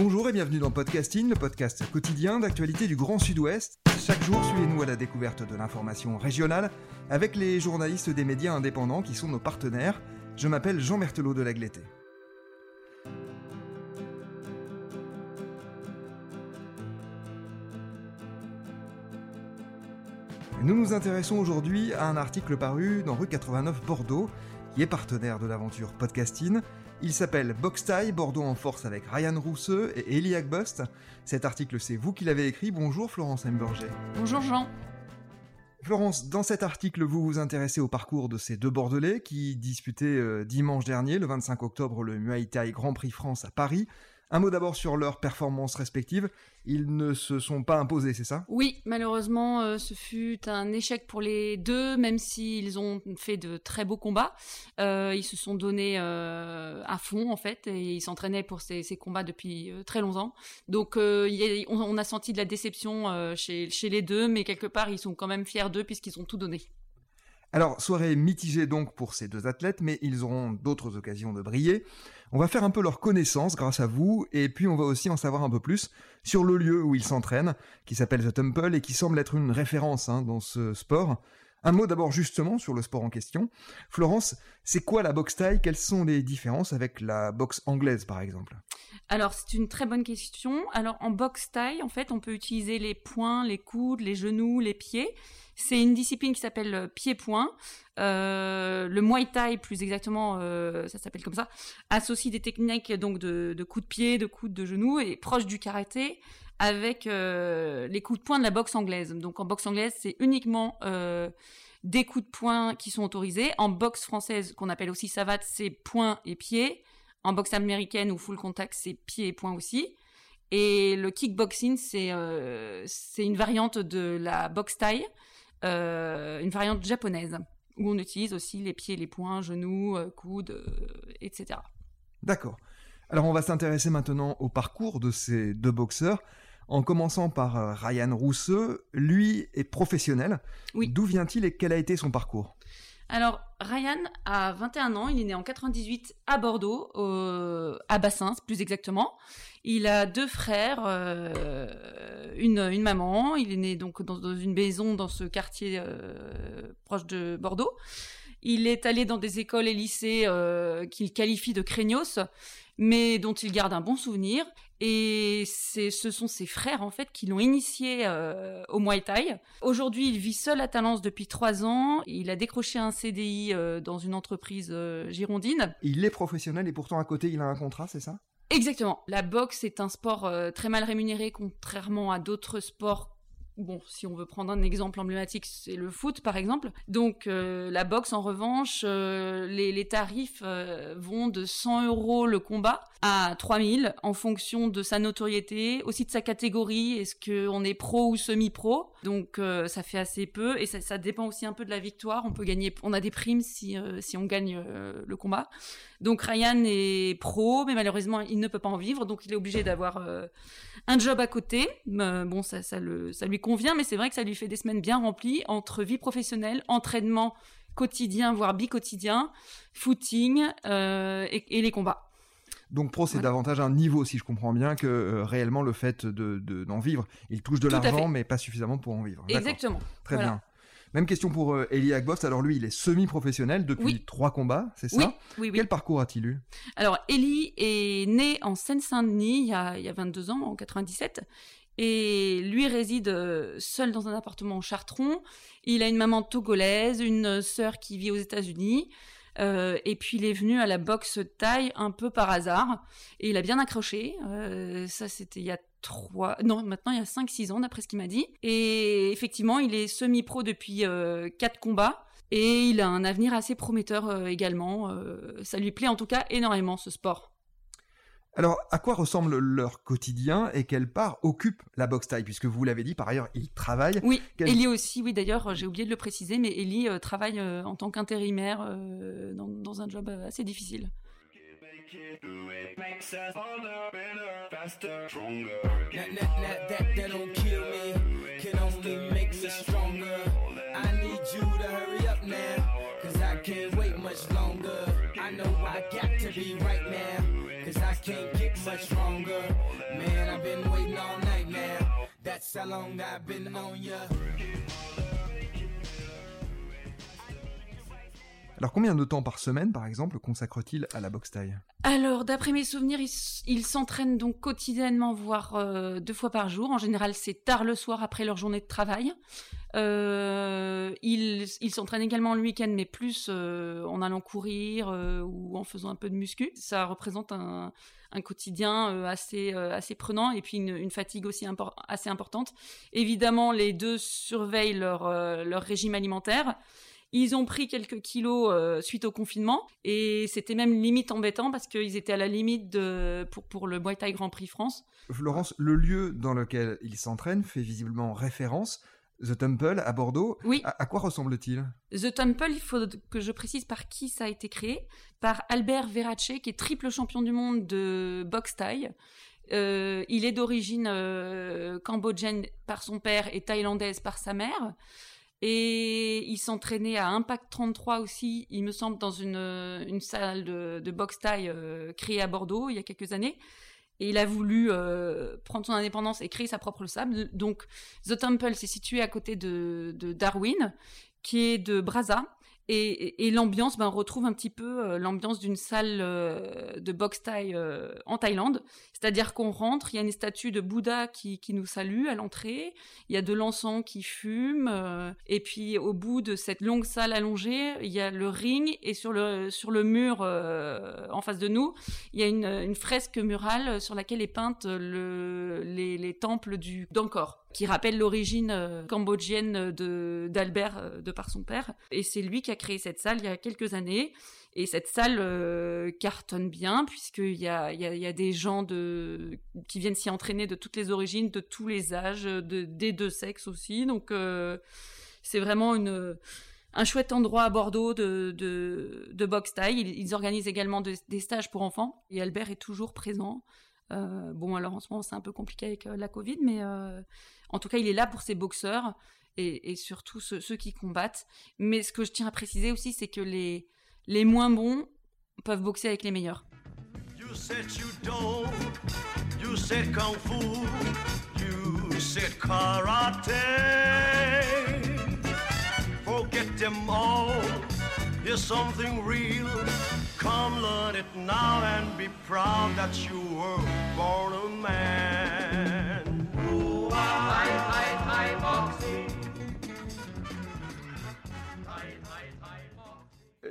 Bonjour et bienvenue dans Podcasting, le podcast quotidien d'actualité du Grand Sud-Ouest. Chaque jour, suivez-nous à la découverte de l'information régionale avec les journalistes des médias indépendants qui sont nos partenaires. Je m'appelle Jean Berthelot de Lagleté. Nous nous intéressons aujourd'hui à un article paru dans Rue 89 Bordeaux, qui est partenaire de l'aventure Podcasting. Il s'appelle Box Tie, Bordeaux en force avec Ryan Rousseux et Eli Agbost. Cet article, c'est vous qui l'avez écrit. Bonjour Florence Hemberger. Bonjour Jean. Florence, dans cet article, vous vous intéressez au parcours de ces deux Bordelais qui disputaient euh, dimanche dernier, le 25 octobre, le Muay Thai Grand Prix France à Paris. Un mot d'abord sur leurs performances respectives. Ils ne se sont pas imposés, c'est ça? Oui, malheureusement, euh, ce fut un échec pour les deux, même s'ils ont fait de très beaux combats. Euh, ils se sont donnés euh, à fond, en fait, et ils s'entraînaient pour ces, ces combats depuis très longtemps. Donc, il y a- on, on a senti de la déception chez, chez les deux, mais quelque part, ils sont quand même fiers d'eux puisqu'ils ont tout donné. Alors, soirée mitigée donc pour ces deux athlètes, mais ils auront d'autres occasions de briller. On va faire un peu leur connaissance grâce à vous, et puis on va aussi en savoir un peu plus sur le lieu où ils s'entraînent, qui s'appelle The Temple et qui semble être une référence hein, dans ce sport. Un mot d'abord justement sur le sport en question. Florence, c'est quoi la boxe taille Quelles sont les différences avec la boxe anglaise par exemple? Alors, c'est une très bonne question. Alors, en boxe taille, en fait, on peut utiliser les poings, les coudes, les genoux, les pieds. C'est une discipline qui s'appelle euh, pied-point. Euh, le Muay Thai, plus exactement, euh, ça s'appelle comme ça, associe des techniques donc de, coups de pied, de coups de genoux et proche du karaté avec les coups de poing de la boxe anglaise. Donc, en boxe anglaise, c'est uniquement des coups de poing qui sont autorisés. En boxe française, qu'on appelle aussi savate, c'est poing et pied. En boxe américaine ou full contact, c'est pied et poing aussi. Et le kickboxing, c'est c'est une variante de la boxe taille, une variante japonaise, où on utilise aussi les pieds, les poings, genoux, euh, coudes, euh, etc. D'accord. Alors on va s'intéresser maintenant au parcours de ces deux boxeurs, en commençant par euh, Ryan Rousseux. Lui est professionnel. Oui. D'où vient-il et quel a été son parcours? Alors, Ryan a 21 ans, il est né en 98 à Bordeaux, euh, à Bassins plus exactement. Il a deux frères, euh, une, une maman. Il est né donc dans, une maison dans ce quartier euh, proche de Bordeaux. Il est allé dans des écoles et lycées euh, qu'il qualifie de craignos, mais dont il garde un bon souvenir. Et ce sont ses frères en fait qui l'ont initié au Muay Thai. Aujourd'hui, il vit seul à Talence depuis trois ans. Il a décroché un CDI dans une entreprise girondine. Il est professionnel et pourtant à côté il a un contrat, c'est ça? Exactement. La boxe est un sport euh, très mal rémunéré, contrairement à d'autres sports. Bon, si on veut prendre un exemple emblématique, c'est le foot, par exemple. Donc, euh, la boxe, en revanche, euh, les, tarifs euh, vont de 100 euros le combat à 3000 en fonction de sa notoriété, aussi de sa catégorie. Est-ce qu'on est pro ou semi-pro Donc, ça fait assez peu et ça, ça dépend aussi un peu de la victoire. On peut gagner, on a des primes si, si on gagne le combat. Donc Ryan est pro, mais malheureusement il ne peut pas en vivre, donc il est obligé d'avoir un job à côté. Bon, ça, ça, le, ça lui convient, mais c'est vrai que ça lui fait des semaines bien remplies entre vie professionnelle, entraînement quotidien, voire bi-quotidien, footing euh, et, et les combats. Donc pro c'est Voilà. davantage un niveau si je comprends bien que euh, réellement le fait de, de- d'en vivre. Il touche de l'argent mais pas suffisamment pour en vivre. Exactement. Très Voilà. bien. Même question pour euh, Eli Agbost. Alors lui il est semi-professionnel depuis Oui. trois combats, c'est ça? Oui, oui. Quel parcours a-t-il eu? Alors, Ellie est né en Seine-Saint-Denis il, y a- il y a 22 ans, en 97. Et lui réside euh, seul dans un appartement au Chartron. Il a une maman togolaise, une sœur qui vit aux États-Unis. Euh, et puis il est venu à la boxe taille un peu par hasard. Et il a bien accroché. Euh, ça, c'était il y a trois... Non, maintenant il y a 5-6 ans, d'après ce qu'il m'a dit. Et effectivement, il est semi-pro depuis euh, quatre combats. Et il a un avenir assez prometteur également. ça lui plaît en tout cas énormément ce sport. Alors, à quoi ressemble leur quotidien et quelle part occupe la boxe taille Puisque vous l'avez dit, par ailleurs, ils travaillent. Oui, Ellie aussi, oui, d'ailleurs, j'ai oublié de le préciser, mais Ellie euh, travaille euh, en tant qu'intérimaire euh, dans, un job assez difficile. Alors combien de temps par semaine, par exemple, consacre-t-il à la boxe taille Alors, d'après mes souvenirs, ils s'entraînent donc quotidiennement, voire euh, deux fois par jour. En général, c'est tard le soir après leur journée de travail. Euh, ils s'entraînent également le week-end, mais plus euh, en allant courir ou en faisant un peu de muscu. Ça représente un, quotidien euh, assez, euh, prenant et puis une, fatigue aussi assez importante. Évidemment, les deux surveillent leur, euh, régime alimentaire. Ils ont pris quelques kilos suite au confinement et c'était même limite embêtant parce qu'ils étaient à la limite pour le Muay Thai Grand Prix France. Florence, le lieu dans lequel ils s'entraînent fait visiblement référence The Temple à Bordeaux. Oui. À, quoi ressemble-t-il? The Temple, il faut que je précise par qui ça a été créé. Par Albert Verace, qui est triple champion du monde de boxe thaï. Euh, il est d'origine euh, cambodgienne par son père et thaïlandaise par sa mère. Et il s'entraînait à Impact 33 aussi, il me semble, dans une, une salle de, de boxe thaï euh, créée à Bordeaux il y a quelques années et il a voulu euh, prendre son indépendance et créer sa propre salle. Donc, The Temple, c'est situé à côté de, de, Darwin, qui est de Brazza. Et, l'ambiance, ben, on retrouve un petit peu euh, l'ambiance d'une salle euh, de boxe thaï euh, en Thaïlande. C'est-à-dire qu'on rentre, il y a une statue de Bouddha qui, nous salue à l'entrée, il y a de l'encens qui fume, et puis au bout de cette longue salle allongée, il y a le ring, et sur le, sur le mur en face de nous, il y a une, fresque murale sur laquelle est peinte le, les, les temples du qui rappelle l'origine euh, cambodgienne de d'Albert euh, de par son père. Et c'est lui qui a créé cette salle il y a quelques années. Et cette salle euh, cartonne bien puisqu'il y a, y, a, des gens qui viennent s'y entraîner de toutes les origines, de tous les âges, de, des deux sexes aussi. Donc c'est vraiment un chouette endroit à Bordeaux de, de, de boxe taille. Ils, organisent également des stages pour enfants et Albert est toujours présent. Euh, bon, alors en ce moment, c'est un peu compliqué avec euh, la Covid, mais euh, en tout cas, il est là pour ses boxeurs et, surtout ceux, qui combattent. Mais ce que je tiens à préciser aussi, c'est que les, les moins bons peuvent boxer avec les meilleurs. You said you said kung fu, you said karate. Forget them all, here's something real. Come learn it now and be proud that you were born a man.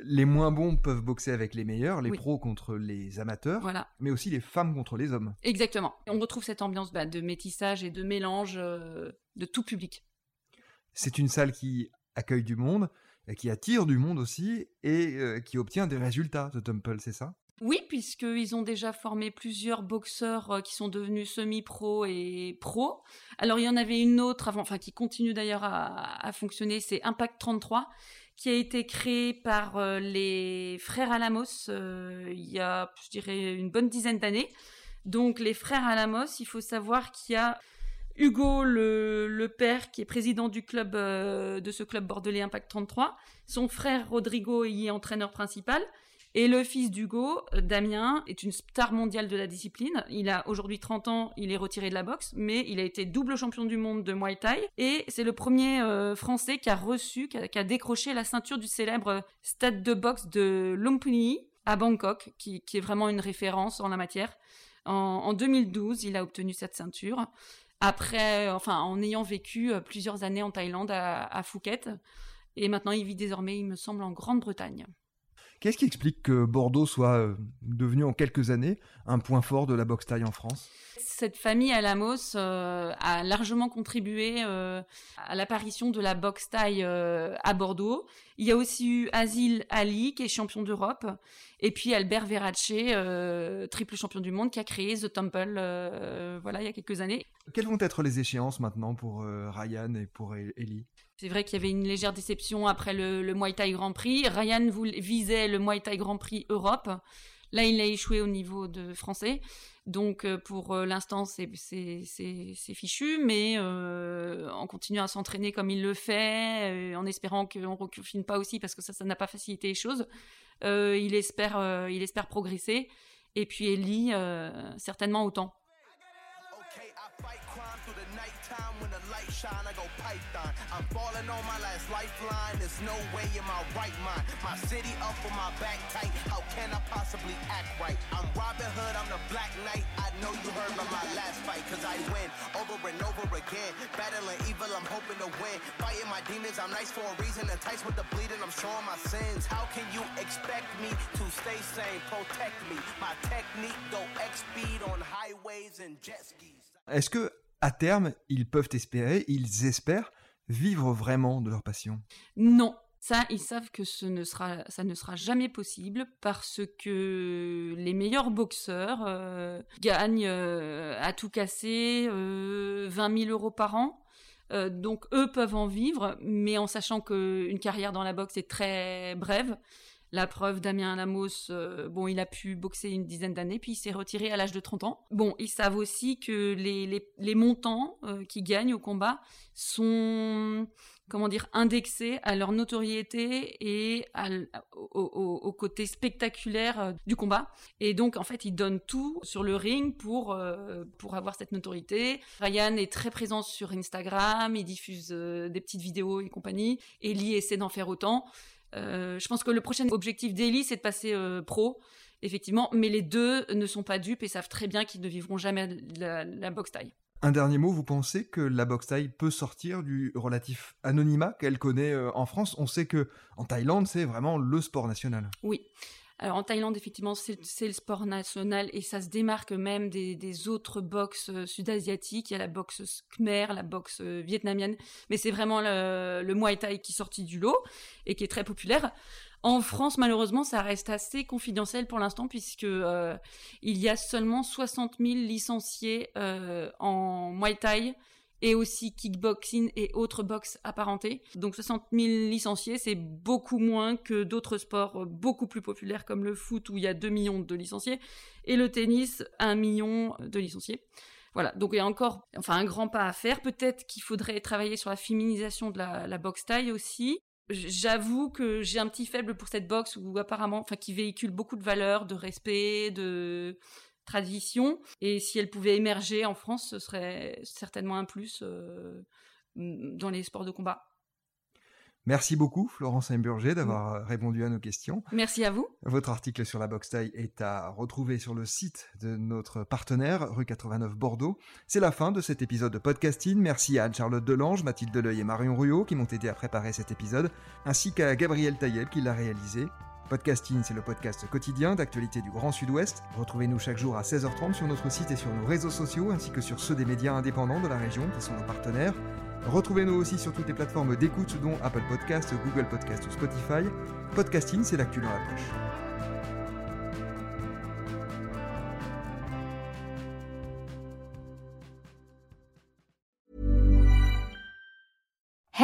Les moins bons peuvent boxer avec les meilleurs, les pros contre les amateurs, voilà. mais aussi les femmes contre les hommes. Exactement. On retrouve cette ambiance bah, de métissage et de mélange euh, de tout public. C'est une salle qui accueille du monde, qui attire du monde aussi et euh, qui obtient des résultats, The Temple, c'est ça? Oui, puisqu'ils ont déjà formé plusieurs boxeurs euh, qui sont devenus semi-pro et pro. Alors il y en avait une autre avant, enfin qui continue d'ailleurs à, fonctionner, c'est Impact 33, qui a été créé par euh, les frères Alamos il y a, je dirais, une bonne dizaine d'années. Donc les frères Alamos, il faut savoir qu'il y a Hugo, le, père, qui est président du club euh, de ce club bordelais Impact 33. Son frère Rodrigo est entraîneur principal. Et le fils d'Hugo, euh, Damien, est une star mondiale de la discipline. Il a aujourd'hui 30 ans, il est retiré de la boxe, mais il a été double champion du monde de Muay Thai. Et c'est le premier euh, Français qui a reçu, qui a, décroché la ceinture du célèbre stade de boxe de Lumpini à Bangkok, qui, est vraiment une référence en la matière. En, en 2012, il a obtenu cette ceinture après, enfin, en ayant vécu euh, plusieurs années en Thaïlande à, Phuket. Et maintenant, il vit désormais, il me semble, en Grande-Bretagne. Qu'est-ce qui explique que Bordeaux soit euh, devenu en quelques années un point fort de la boxe thaï en France? Cette famille Alamos euh, a largement contribué à l'apparition de la boxe thaï à Bordeaux Il y a aussi eu Asil Ali, qui est champion d'Europe, et puis Albert Verace, euh, triple champion du monde, qui a créé The Temple, euh, voilà, il y a quelques années. Quelles vont être les échéances maintenant pour euh, Ryan et pour e- Ellie? C'est vrai qu'il y avait une légère déception après le, le Muay Thai Grand Prix. Ryan voulait- visait le Muay Thai Grand Prix Europe. Là, il a échoué au niveau de français. Donc, euh, pour euh, l'instant, c'est fichu, mais euh, en continuant à s'entraîner comme il le fait, euh, en espérant qu'on ne recufine pas aussi, parce que ça, ça n'a pas facilité les choses, il, espère, il espère progresser. Et puis Ellie, certainement autant. Okay, shine. I go python. I'm falling on my last lifeline. There's no way in my right mind. My city up on my back tight. How can I possibly act right? I'm Robin Hood, I'm the Black Knight. I know you heard about my last fight, cause I win over and over again. Battling evil, I'm hoping to win. Fighting my demons, I'm nice for a reason. Enticed with the bleeding, I'm showing my sins. How can you expect me to stay sane? Protect me. My technique go X speed on highways and jet skis. Est-ce que à terme, ils peuvent espérer, ils espèrent vivre vraiment de leur passion Non, ça, ils savent que ça ne sera jamais possible parce que les meilleurs boxeurs euh, gagnent euh, à tout casser euh, 20 000 euros par an. Euh, donc eux peuvent en vivre, mais en sachant qu'une carrière dans la boxe est très brève. La preuve, Damien Lamos, euh, bon, il a pu boxer une dizaine d'années, puis il s'est retiré à l'âge de 30 ans. Bon, ils savent aussi que les, montants euh, qu'ils gagnent au combat sont, comment dire, indexés à leur notoriété et au, côté spectaculaire euh, du combat. Et donc, en fait, ils donnent tout sur le ring pour, pour avoir cette notoriété. Ryan est très présent sur Instagram, il diffuse des petites vidéos et compagnie. Ellie essaie d'en faire autant. Euh, je pense que le prochain objectif d'Ellie, c'est de passer euh, pro, effectivement, mais les deux ne sont pas dupes et savent très bien qu'ils ne vivront jamais la, la boxe taille. Un dernier mot, vous pensez que la boxe thaï peut sortir du relatif anonymat qu'elle connaît euh, en France? On sait que en Thaïlande, c'est vraiment le sport national. Oui. Alors en Thaïlande, effectivement, c'est le sport national et ça se démarque même des, autres boxes euh, sud-asiatiques. Il y a la boxe khmer, la boxe euh, vietnamienne, mais c'est vraiment le, Muay Thai qui est sorti du lot et qui est très populaire. En France, malheureusement, ça reste assez confidentiel pour l'instant puisque euh, il y a seulement 60 000 licenciés en Muay Thai et aussi kickboxing et autres boxes apparentées. Donc 60 000 licenciés, c'est beaucoup moins que d'autres sports euh, beaucoup plus populaires comme le foot où il y a 2 millions de licenciés et le tennis 1 million de licenciés. Voilà, donc il y a encore enfin, un grand pas à faire. Peut-être qu'il faudrait travailler sur la féminisation de la, la boxe taille aussi. J'avoue que j'ai un petit faible pour cette boxe où apparemment, enfin, qui véhicule beaucoup de valeurs, de respect, de tradition. Et si elle pouvait émerger en France, ce serait certainement un plus euh, dans les sports de combat. Merci beaucoup, Florence Heimburger, d'avoir euh, répondu à nos questions. Merci à vous. Votre article sur la boxe taille est à retrouver sur le site de notre partenaire, rue 89 Bordeaux. C'est la fin de cet épisode de podcasting. Merci à Anne-Charlotte Delange, Mathilde Deleuil et Marion Ruot qui m'ont aidé à préparer cet épisode, ainsi qu'à Gabriel Taïeb qui l'a réalisé. Podcasting, c'est le podcast quotidien d'actualité du Grand Sud-Ouest. Retrouvez-nous chaque jour à 16h30 sur notre site et sur nos réseaux sociaux, ainsi que sur ceux des médias indépendants de la région qui sont nos partenaires. Retrouvez-nous aussi sur toutes les plateformes d'écoute, dont Apple Podcast, Google Podcast ou Spotify. Podcasting, c'est l'actu dans la poche.